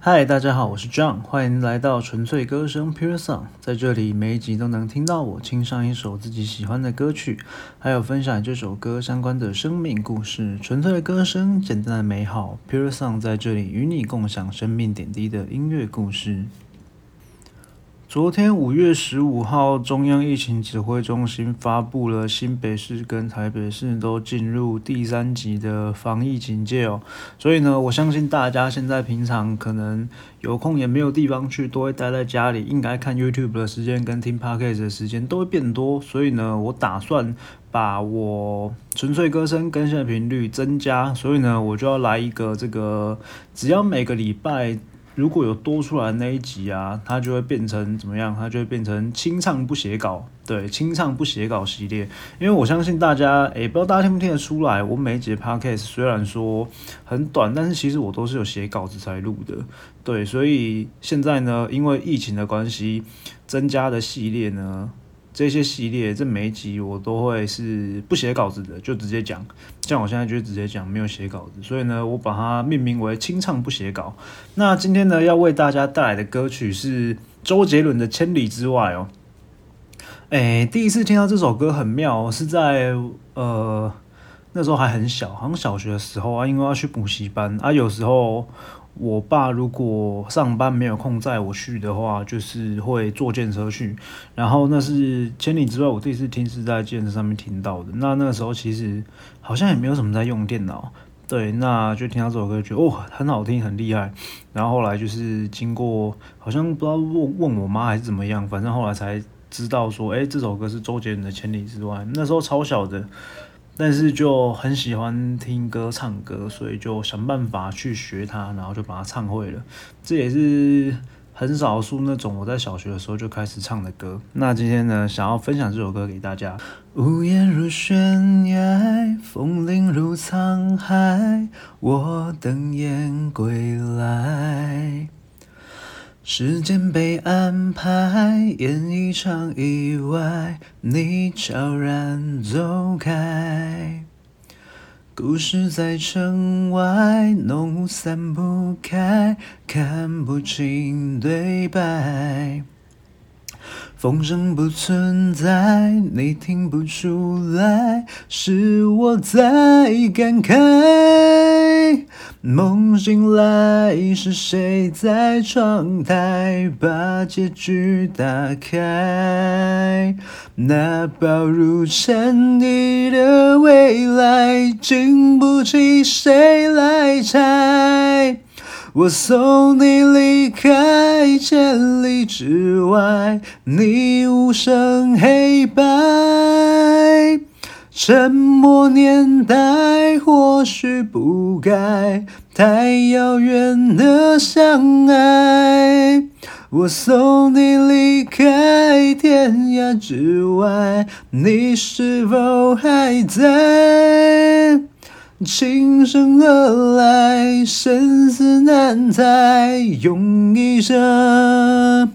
嗨，大家好，我是 John，欢迎来到纯粹歌声 Pure Song，在这里每一集都能听到我清唱一首自己喜欢的歌曲，还有分享这首歌相关的生命故事。纯粹的歌声，简单的美好，Pure Song 在这里与你共享生命点滴的音乐故事。昨天五月十五号，中央疫情指挥中心发布了新北市跟台北市都进入第三级的防疫警戒哦。所以呢，我相信大家现在平常可能有空也没有地方去，都会待在家里，应该看 YouTube 的时间跟听 Podcast 的时间都会变多。所以呢，我打算把我纯粹歌声更新的频率增加。所以呢，我就要来一个这个，只要每个礼拜。如果有多出来那一集啊，它就会变成怎么样？它就会变成清唱不写稿，对，清唱不写稿系列。因为我相信大家，诶，不知道大家听不听得出来，我每一节 podcast 虽然说很短，但是其实我都是有写稿子才录的，对，所以现在呢，因为疫情的关系，增加的系列呢。这些系列，这每一集我都会是不写稿子的，就直接讲。像我现在就直接讲，没有写稿子，所以呢，我把它命名为“清唱不写稿”。那今天呢，要为大家带来的歌曲是周杰伦的《千里之外》哦。哎，第一次听到这首歌很妙，是在呃那时候还很小，好像小学的时候啊，因为要去补习班啊，有时候。我爸如果上班没有空载我去的话，就是会坐电车去。然后那是千里之外，我第一次听是在电车上面听到的。那那个时候其实好像也没有什么在用电脑，对，那就听到这首歌，觉得哦很好听，很厉害。然后后来就是经过好像不知道问问我妈还是怎么样，反正后来才知道说，哎，这首歌是周杰伦的《千里之外》。那时候超小的。但是就很喜欢听歌唱歌，所以就想办法去学它，然后就把它唱会了。这也是很少数那种我在小学的时候就开始唱的歌。那今天呢，想要分享这首歌给大家。屋檐如悬崖，风铃如沧海，我等燕归来。时间被安排，演一场意外，你悄然走开。故事在城外，浓雾散不开，看不清对白。风声不存在，你听不出来，是我在感慨。梦醒来，是谁在窗台把结局打开？那薄如蝉翼的未来，经不起谁来拆。我送你离开千里之外，你无声黑白。沉默年代或许不该太遥远的相爱。我送你离开天涯之外，你是否还在？情深何来，生死难猜，用一生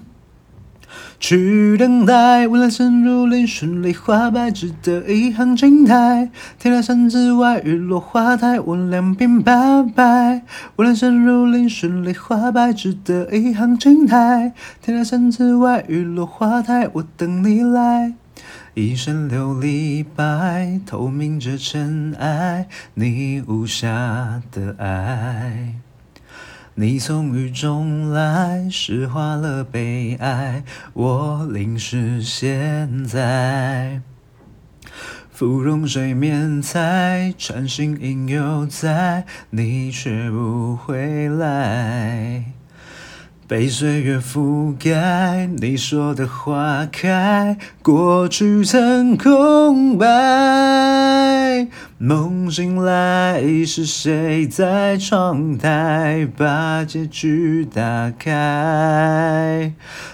去等待。未来深如林，顺利花白，只得一行青苔。天涯山之外，雨落花台，我两鬓白白。未来深如林，顺利花白，只得一行青苔。天涯山之外，雨落花台，我等你来。一身琉璃白，透明着尘埃，你无瑕的爱。你从雨中来，诗化了悲哀，我淋湿现在。芙蓉水面采，穿行影犹在，你却不回来。被岁月覆盖，你说的花开，过去曾空白。梦醒来，是谁在窗台把结局打开？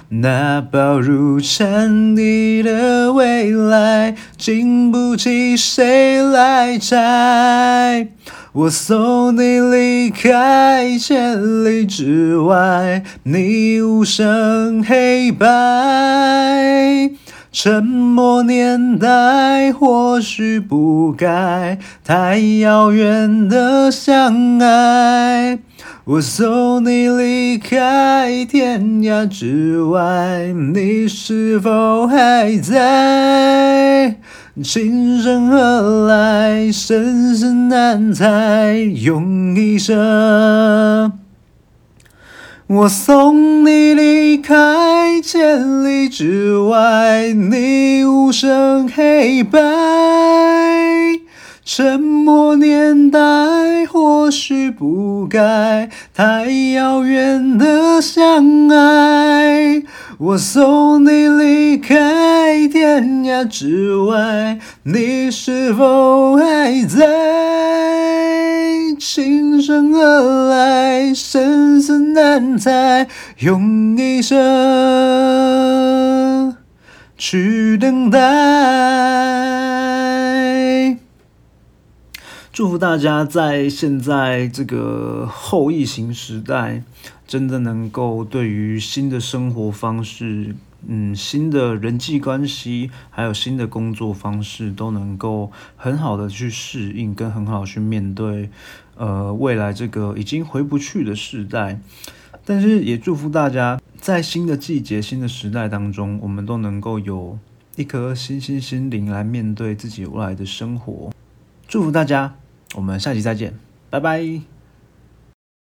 那薄如蝉翼的未来，经不起谁来摘。我送你离开千里之外，你无声黑白。沉默年代或许不该太遥远的相爱。我送你离开天涯之外，你是否还在？情深何来，生死难猜，用一生。我送你离开千里之外，你无声黑白。沉默年代或许不该太遥远的相爱。我送你离开天涯之外，你是否还在？琴声何来，生死难猜，用一生去等待。祝福大家在现在这个后疫情时代，真的能够对于新的生活方式、嗯，新的人际关系，还有新的工作方式，都能够很好的去适应，跟很好去面对，呃，未来这个已经回不去的时代。但是也祝福大家，在新的季节、新的时代当中，我们都能够有一颗新新心灵来面对自己未来的生活。祝福大家！我们下期再见，拜拜。